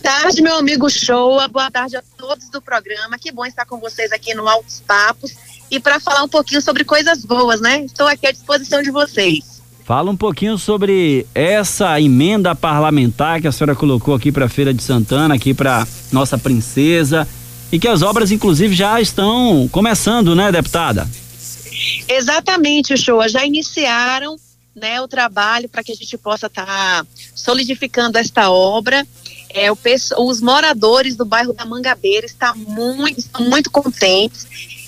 tarde, meu amigo Showa. Boa tarde a todos do programa. Que bom estar com vocês aqui no Altos Papos e para falar um pouquinho sobre coisas boas, né? Estou aqui à disposição de vocês. Fala um pouquinho sobre essa emenda parlamentar que a senhora colocou aqui para Feira de Santana, aqui para nossa princesa, e que as obras inclusive já estão começando, né, deputada? Exatamente, Showa. Já iniciaram né, o trabalho para que a gente possa estar tá solidificando esta obra. É, o, os moradores do bairro da Mangabeira estão muito, estão muito contentes.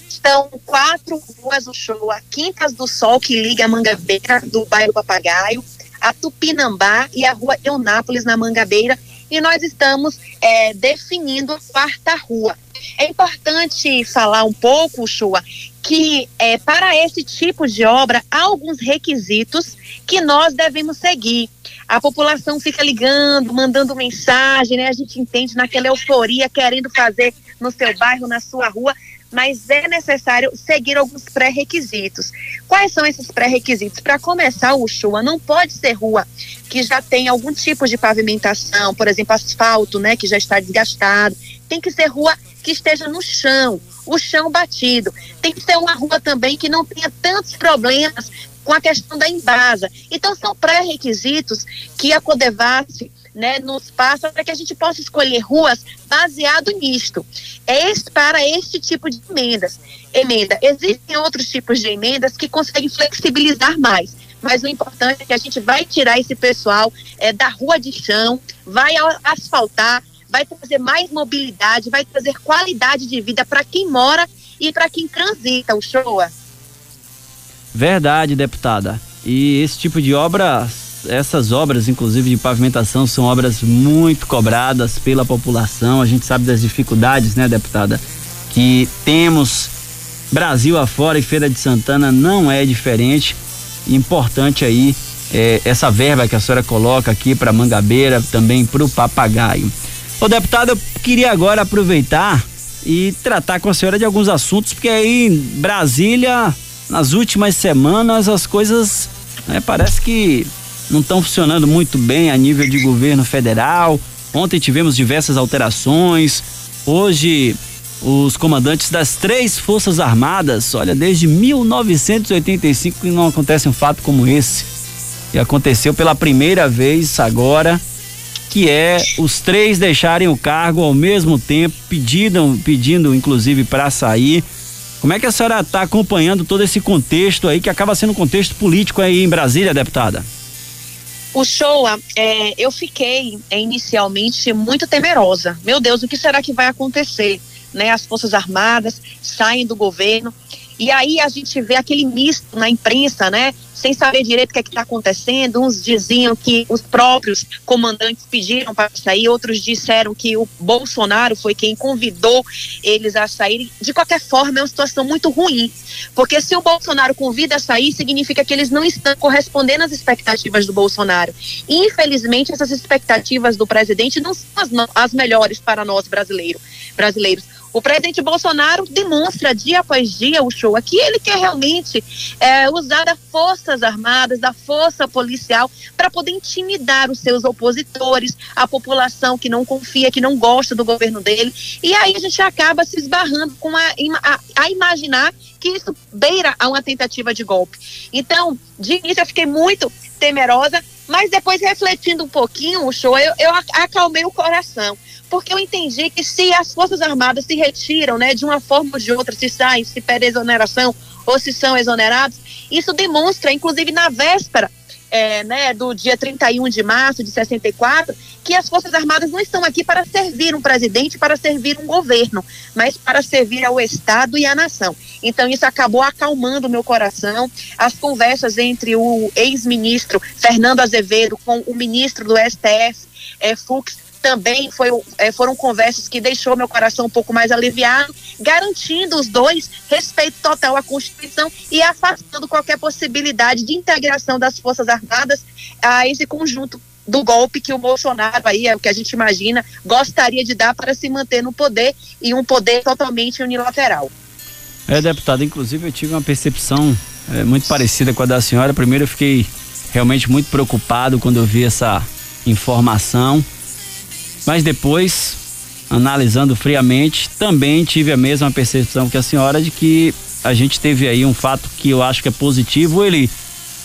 Estão quatro ruas do show, a Quintas do Sol, que liga a Mangabeira do bairro Papagaio, a Tupinambá e a rua Eunápolis, na Mangabeira. E nós estamos é, definindo a quarta rua. É importante falar um pouco, Chua, que é, para esse tipo de obra há alguns requisitos que nós devemos seguir. A população fica ligando, mandando mensagem, né? A gente entende naquela euforia, querendo fazer no seu bairro, na sua rua, mas é necessário seguir alguns pré-requisitos. Quais são esses pré-requisitos? Para começar, o Chua não pode ser rua que já tem algum tipo de pavimentação, por exemplo, asfalto, né, que já está desgastado. Tem que ser rua que esteja no chão, o chão batido. Tem que ser uma rua também que não tenha tantos problemas com a questão da embasa. Então, são pré-requisitos que a Codevasf né, nos passa para que a gente possa escolher ruas baseado nisto. É para este tipo de emendas. Emenda. Existem outros tipos de emendas que conseguem flexibilizar mais. Mas o importante é que a gente vai tirar esse pessoal é, da rua de chão, vai asfaltar, vai trazer mais mobilidade, vai trazer qualidade de vida para quem mora e para quem transita o Showa. Verdade, deputada. E esse tipo de obra, essas obras, inclusive de pavimentação, são obras muito cobradas pela população. A gente sabe das dificuldades, né, deputada, que temos Brasil afora e Feira de Santana não é diferente. Importante aí é, essa verba que a senhora coloca aqui para Mangabeira, também para o Papagaio. Ô deputado, eu queria agora aproveitar e tratar com a senhora de alguns assuntos, porque aí em Brasília, nas últimas semanas, as coisas né, parece que não estão funcionando muito bem a nível de governo federal. Ontem tivemos diversas alterações. Hoje, os comandantes das três Forças Armadas, olha, desde 1985 que não acontece um fato como esse. E aconteceu pela primeira vez agora que é os três deixarem o cargo ao mesmo tempo, pedindo, pedindo inclusive para sair. Como é que a senhora está acompanhando todo esse contexto aí, que acaba sendo um contexto político aí em Brasília, deputada? O Showa, é, eu fiquei é, inicialmente muito temerosa. Meu Deus, o que será que vai acontecer? Né, as Forças Armadas saem do governo e aí a gente vê aquele misto na imprensa, né? Sem saber direito o que é está acontecendo. Uns diziam que os próprios comandantes pediram para sair, outros disseram que o Bolsonaro foi quem convidou eles a saírem. De qualquer forma, é uma situação muito ruim. Porque se o Bolsonaro convida a sair, significa que eles não estão correspondendo às expectativas do Bolsonaro. Infelizmente, essas expectativas do presidente não são as, as melhores para nós brasileiros. O presidente Bolsonaro demonstra dia após dia o show aqui. Ele quer realmente é, usar das Forças Armadas, da força policial, para poder intimidar os seus opositores, a população que não confia, que não gosta do governo dele. E aí a gente acaba se esbarrando com a, a, a imaginar que isso beira a uma tentativa de golpe. Então, de início eu fiquei muito temerosa, mas depois refletindo um pouquinho o show, eu, eu acalmei o coração porque eu entendi que se as Forças Armadas se retiram, né, de uma forma ou de outra, se saem, se pede exoneração ou se são exonerados, isso demonstra, inclusive na véspera é, né, do dia 31 de março de 64, que as Forças Armadas não estão aqui para servir um presidente, para servir um governo, mas para servir ao Estado e à nação. Então isso acabou acalmando o meu coração. As conversas entre o ex-ministro Fernando Azevedo com o ministro do STF, é, Fux, também foi, é, foram conversas que deixou meu coração um pouco mais aliviado, garantindo os dois respeito total à Constituição e afastando qualquer possibilidade de integração das Forças Armadas a esse conjunto do golpe que o Bolsonaro aí, é o que a gente imagina, gostaria de dar para se manter no poder e um poder totalmente unilateral. É, deputado, inclusive eu tive uma percepção é, muito parecida com a da senhora. Primeiro eu fiquei realmente muito preocupado quando eu vi essa informação Mas depois, analisando friamente, também tive a mesma percepção que a senhora de que a gente teve aí um fato que eu acho que é positivo, ele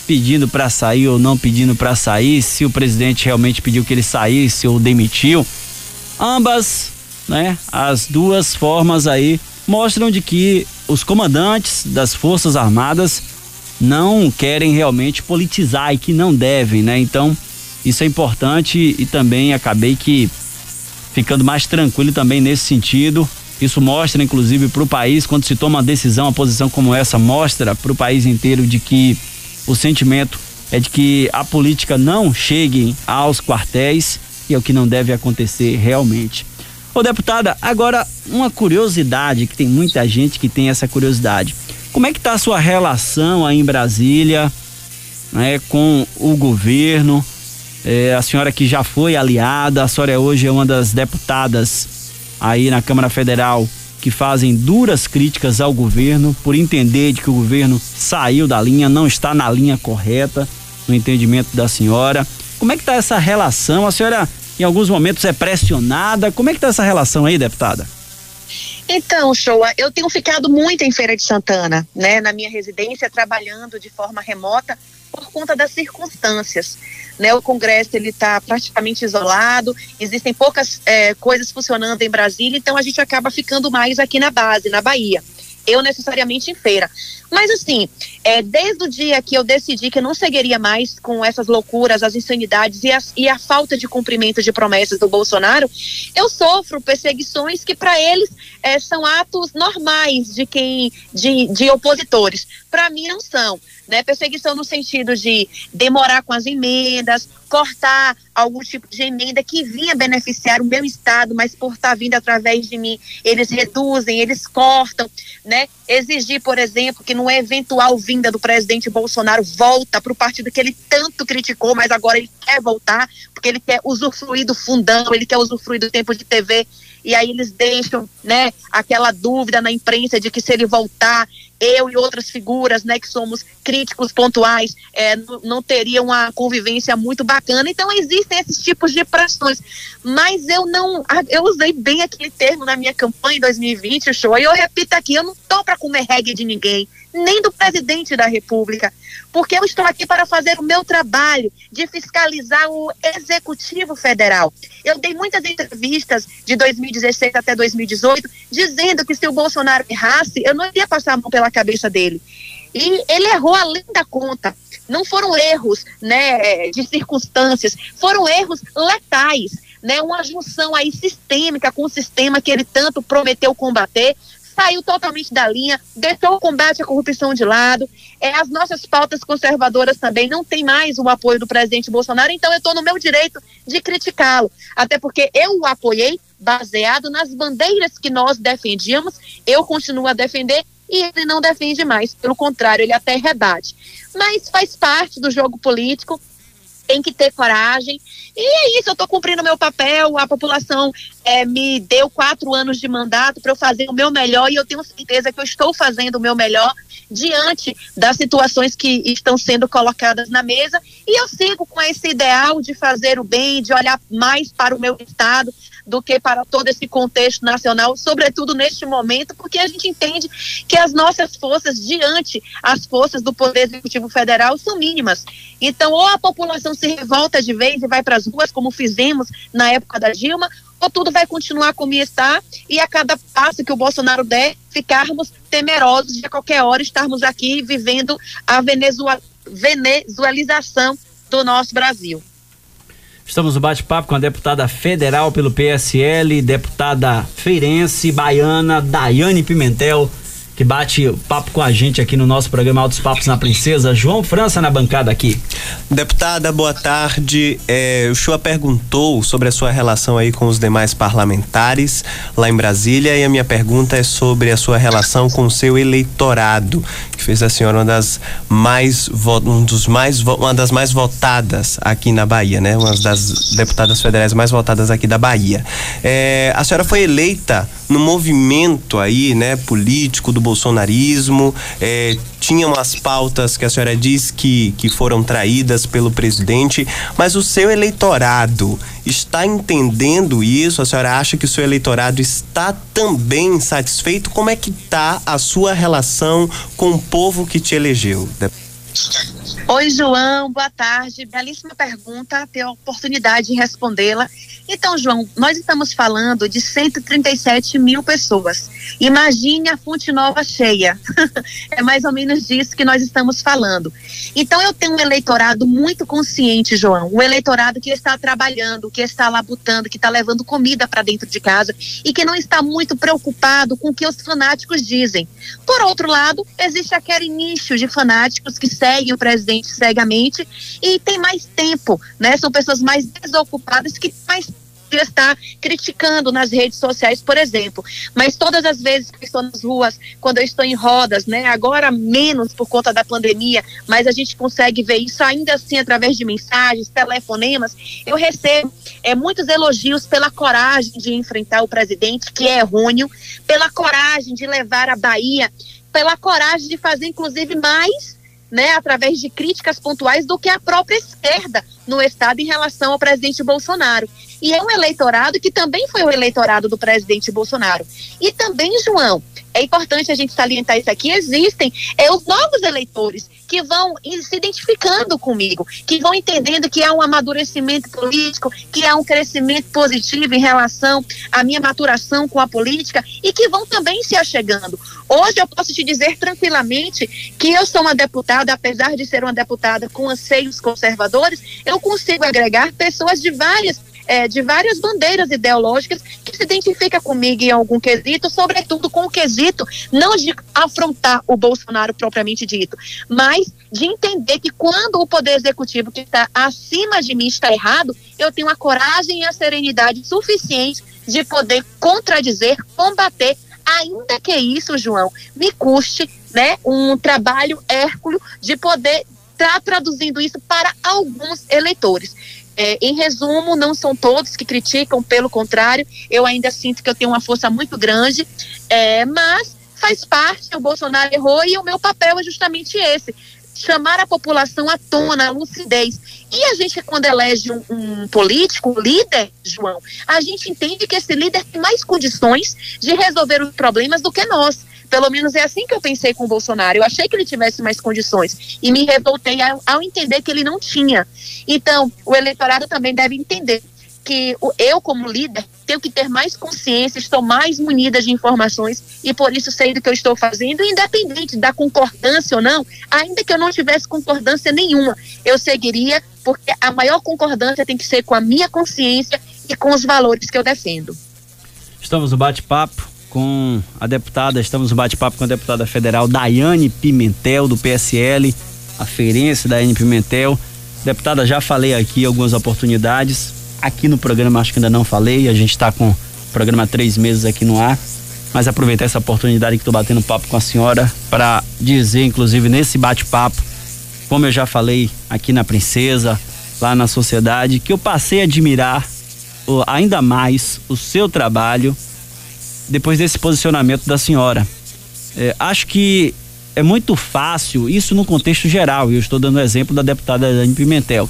pedindo para sair ou não pedindo para sair, se o presidente realmente pediu que ele saísse ou demitiu. Ambas, né, as duas formas aí mostram de que os comandantes das Forças Armadas não querem realmente politizar e que não devem, né? Então, isso é importante e também acabei que ficando mais tranquilo também nesse sentido. Isso mostra, inclusive, para o país, quando se toma uma decisão, uma posição como essa, mostra para o país inteiro de que o sentimento é de que a política não chegue aos quartéis e é o que não deve acontecer realmente. Ô deputada, agora uma curiosidade que tem muita gente que tem essa curiosidade. Como é que está a sua relação aí em Brasília, né, com o governo? É, a senhora que já foi aliada, a senhora hoje é uma das deputadas aí na Câmara Federal que fazem duras críticas ao governo por entender de que o governo saiu da linha, não está na linha correta, no entendimento da senhora. Como é que está essa relação? A senhora em alguns momentos é pressionada. Como é que está essa relação aí, deputada? Então, Shoa, eu tenho ficado muito em Feira de Santana, né, na minha residência, trabalhando de forma remota por conta das circunstâncias. Né, o Congresso ele está praticamente isolado, existem poucas é, coisas funcionando em Brasília, então a gente acaba ficando mais aqui na base, na Bahia eu necessariamente em feira. Mas assim, é, desde o dia que eu decidi que eu não seguiria mais com essas loucuras, as insanidades e, as, e a falta de cumprimento de promessas do Bolsonaro, eu sofro perseguições que para eles é, são atos normais de quem de, de opositores. Para mim não são. Né? Perseguição no sentido de demorar com as emendas, cortar algum tipo de emenda que vinha beneficiar o meu estado, mas por estar vindo através de mim, eles reduzem, eles cortam, né? Exigir, por exemplo, que no eventual vinda do presidente Bolsonaro volta para o partido que ele tanto criticou, mas agora ele quer voltar, porque ele quer usufruir do fundão, ele quer usufruir do tempo de TV e aí eles deixam, né, aquela dúvida na imprensa de que se ele voltar, eu e outras figuras, né, que somos críticos pontuais, é, não teria uma convivência muito bacana. Então existem esses tipos de pressões. Mas eu não, eu usei bem aquele termo na minha campanha em 2020, show. E eu repito aqui, eu não tô para comer reggae de ninguém nem do presidente da República, porque eu estou aqui para fazer o meu trabalho de fiscalizar o Executivo Federal. Eu dei muitas entrevistas de 2016 até 2018 dizendo que se o Bolsonaro errasse, eu não iria passar a mão pela cabeça dele. E ele errou além da conta. Não foram erros né, de circunstâncias, foram erros letais. Né, uma junção aí sistêmica com o sistema que ele tanto prometeu combater, saiu totalmente da linha, deixou o combate à corrupção de lado. É, as nossas pautas conservadoras também não têm mais o apoio do presidente Bolsonaro, então eu estou no meu direito de criticá-lo. Até porque eu o apoiei baseado nas bandeiras que nós defendíamos, eu continuo a defender e ele não defende mais. Pelo contrário, ele até rebate. Mas faz parte do jogo político tem que ter coragem. E é isso, eu estou cumprindo meu papel, a população é, me deu quatro anos de mandato para eu fazer o meu melhor e eu tenho certeza que eu estou fazendo o meu melhor diante das situações que estão sendo colocadas na mesa e eu sigo com esse ideal de fazer o bem, de olhar mais para o meu estado, do que para todo esse contexto nacional, sobretudo neste momento, porque a gente entende que as nossas forças diante as forças do Poder Executivo Federal são mínimas. Então, ou a população se revolta de vez e vai para as ruas, como fizemos na época da Dilma, tudo vai continuar como está e a cada passo que o Bolsonaro der, ficarmos temerosos de a qualquer hora estarmos aqui vivendo a venezualização do nosso Brasil. Estamos no bate-papo com a deputada federal pelo PSL, deputada feirense, baiana, Daiane Pimentel que bate papo com a gente aqui no nosso programa Altos Papos na Princesa, João França na bancada aqui. Deputada, boa tarde. É, o senhor perguntou sobre a sua relação aí com os demais parlamentares lá em Brasília e a minha pergunta é sobre a sua relação com o seu eleitorado, que fez a senhora uma das mais um dos mais uma das mais votadas aqui na Bahia, né? Uma das deputadas federais mais votadas aqui da Bahia. É, a senhora foi eleita no movimento aí, né, político do bolsonarismo, é, tinham as pautas que a senhora diz que, que foram traídas pelo presidente, mas o seu eleitorado está entendendo isso? A senhora acha que o seu eleitorado está também satisfeito? Como é que está a sua relação com o povo que te elegeu? Oi, João, boa tarde. Belíssima pergunta, ter a oportunidade de respondê-la. Então, João, nós estamos falando de 137 mil pessoas. Imagine a Fonte Nova cheia. é mais ou menos disso que nós estamos falando. Então, eu tenho um eleitorado muito consciente, João. Um eleitorado que está trabalhando, que está labutando, que está levando comida para dentro de casa e que não está muito preocupado com o que os fanáticos dizem. Por outro lado, existe aquele nicho de fanáticos que seguem o presidente cegamente e tem mais tempo, né? São pessoas mais desocupadas que mais estar criticando nas redes sociais, por exemplo. Mas todas as vezes que estou nas ruas, quando eu estou em rodas, né, agora menos por conta da pandemia, mas a gente consegue ver isso ainda assim através de mensagens, telefonemas, eu recebo é, muitos elogios pela coragem de enfrentar o presidente, que é errôneo, pela coragem de levar a Bahia, pela coragem de fazer inclusive mais né, através de críticas pontuais do que a própria esquerda no Estado em relação ao presidente Bolsonaro. E é um eleitorado que também foi o eleitorado do presidente Bolsonaro. E também, João, é importante a gente salientar isso aqui, existem é, os novos eleitores que vão se identificando comigo, que vão entendendo que há um amadurecimento político, que há um crescimento positivo em relação à minha maturação com a política e que vão também se achegando. Hoje eu posso te dizer tranquilamente que eu sou uma deputada, apesar de ser uma deputada com anseios conservadores, eu consigo agregar pessoas de várias é, de várias bandeiras ideológicas que se identifica comigo em algum quesito, sobretudo com o quesito não de afrontar o Bolsonaro propriamente dito, mas de entender que quando o poder executivo que está acima de mim está errado, eu tenho a coragem e a serenidade suficiente de poder contradizer, combater, ainda que isso, João, me custe né, um trabalho hérculo de poder estar tá traduzindo isso para alguns eleitores. É, em resumo, não são todos que criticam, pelo contrário, eu ainda sinto que eu tenho uma força muito grande, é, mas faz parte, o Bolsonaro errou e o meu papel é justamente esse, chamar a população à tona, à lucidez. E a gente, quando elege um, um, político, um líder, João, a gente entende que esse líder tem mais condições de resolver os problemas do que nós. Pelo menos é assim que eu pensei com o Bolsonaro. Eu achei que ele tivesse mais condições e me revoltei ao, ao entender que ele não tinha. Então, o eleitorado também deve entender que eu, como líder, tenho que ter mais consciência, estou mais munida de informações e por isso sei do que eu estou fazendo, independente da concordância ou não, ainda que eu não tivesse concordância nenhuma, eu seguiria, porque a maior concordância tem que ser com a minha consciência e com os valores que eu defendo. Estamos no bate-papo com a deputada, estamos no bate-papo com a deputada federal Daiane Pimentel, do PSL, a feirense Daiane Pimentel. Deputada, já falei aqui algumas oportunidades. Aqui no programa acho que ainda não falei, a gente está com o programa há três meses aqui no ar. Mas aproveitar essa oportunidade que estou batendo papo com a senhora para dizer, inclusive, nesse bate-papo, como eu já falei aqui na Princesa, lá na sociedade, que eu passei a admirar ainda mais o seu trabalho depois desse posicionamento da senhora. É, acho que é muito fácil, isso no contexto geral, e eu estou dando o exemplo da deputada Dani Pimentel,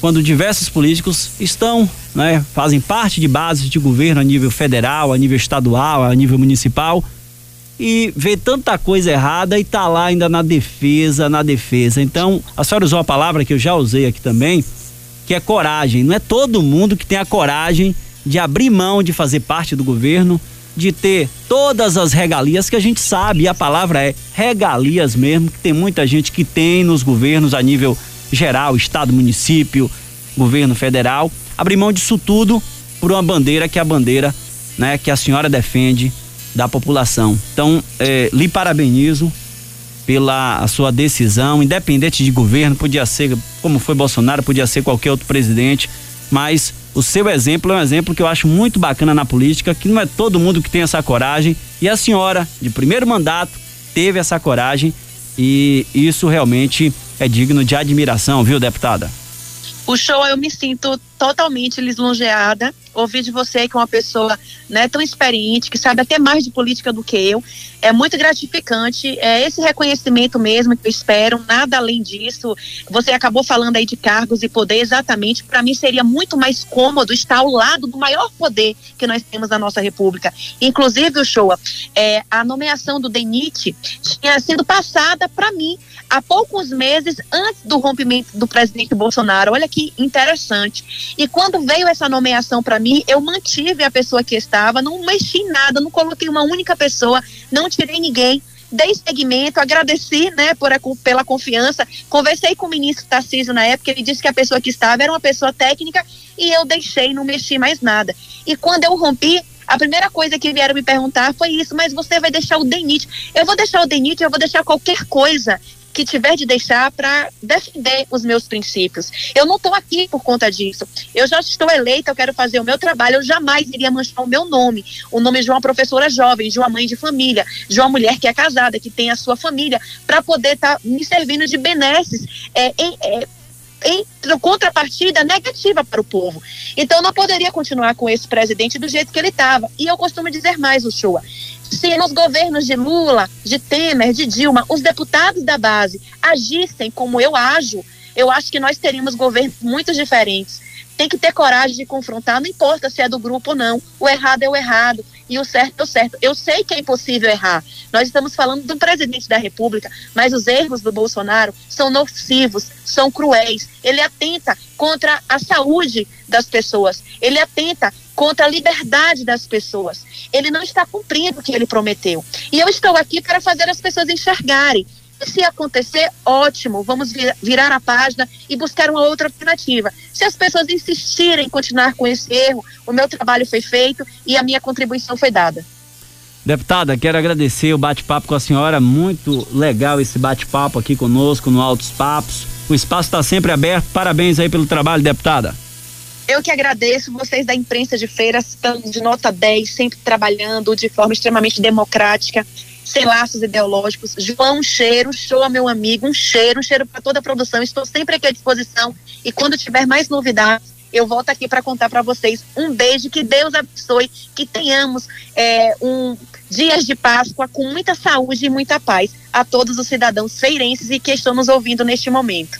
quando diversos políticos estão, né, fazem parte de bases de governo a nível federal, a nível estadual, a nível municipal, e vê tanta coisa errada e tá lá ainda na defesa, na defesa. Então, a senhora usou uma palavra que eu já usei aqui também, que é coragem. Não é todo mundo que tem a coragem de abrir mão de fazer parte do governo, de ter todas as regalias que a gente sabe, e a palavra é regalias mesmo, que tem muita gente que tem nos governos a nível geral, estado, município, governo federal, abrir mão disso tudo por uma bandeira que é a bandeira, né, que a senhora defende da população. Então, eh, lhe parabenizo pela sua decisão, independente de governo, podia ser como foi Bolsonaro, podia ser qualquer outro presidente, mas o seu exemplo é um exemplo que eu acho muito bacana na política, que não é todo mundo que tem essa coragem. E a senhora, de primeiro mandato, teve essa coragem e isso realmente é digno de admiração, viu, deputada? O show eu me sinto totalmente lisonjeada ouvir de você que é uma pessoa né, tão experiente, que sabe até mais de política do que eu. É muito gratificante, é esse reconhecimento mesmo que eu espero, nada além disso. Você acabou falando aí de cargos e poder, exatamente. Para mim seria muito mais cômodo estar ao lado do maior poder que nós temos na nossa República. Inclusive, o Showa, é, a nomeação do DENIT tinha sido passada para mim há poucos meses antes do rompimento do presidente Bolsonaro. Olha que interessante. E quando veio essa nomeação para mim, eu mantive a pessoa que estava, não mexi em nada, não coloquei uma única pessoa, não tirei ninguém dei segmento, agradeci né, por a, pela confiança, conversei com o ministro Tarcísio na época, ele disse que a pessoa que estava era uma pessoa técnica e eu deixei, não mexi mais nada. E quando eu rompi, a primeira coisa que vieram me perguntar foi isso, mas você vai deixar o DENIT. Eu vou deixar o DENIT, eu vou deixar qualquer coisa que tiver de deixar para defender os meus princípios. Eu não estou aqui por conta disso. Eu já estou eleita, eu quero fazer o meu trabalho, eu jamais iria manchar o meu nome, o nome de uma professora jovem, de uma mãe de família, de uma mulher que é casada, que tem a sua família, para poder estar tá me servindo de benesses é, é, em contrapartida negativa para o povo. Então não poderia continuar com esse presidente do jeito que ele estava. E eu costumo dizer mais, o Chua. Se nos governos de Lula, de Temer, de Dilma, os deputados da base agissem como eu ajo, eu acho que nós teríamos governos muito diferentes. Tem que ter coragem de confrontar, não importa se é do grupo ou não. O errado é o errado e o certo é o certo. Eu sei que é impossível errar. Nós estamos falando do presidente da República, mas os erros do Bolsonaro são nocivos, são cruéis. Ele atenta contra a saúde das pessoas. Ele atenta contra a liberdade das pessoas. Ele não está cumprindo o que ele prometeu. E eu estou aqui para fazer as pessoas enxergarem. Se acontecer, ótimo, vamos vir, virar a página e buscar uma outra alternativa. Se as pessoas insistirem em continuar com esse erro, o meu trabalho foi feito e a minha contribuição foi dada. Deputada, quero agradecer o bate-papo com a senhora, muito legal esse bate-papo aqui conosco no Altos Papos. O espaço está sempre aberto. Parabéns aí pelo trabalho, deputada. Eu que agradeço vocês da imprensa de feira, estão de nota 10, sempre trabalhando de forma extremamente democrática, sem laços ideológicos. João, um cheiro, show meu amigo, um cheiro, um cheiro para toda a produção. Estou sempre aqui à disposição e quando tiver mais novidades, eu volto aqui para contar para vocês. Um beijo, que Deus abençoe, que tenhamos é, um dias de Páscoa com muita saúde e muita paz a todos os cidadãos feirenses e que estão nos ouvindo neste momento.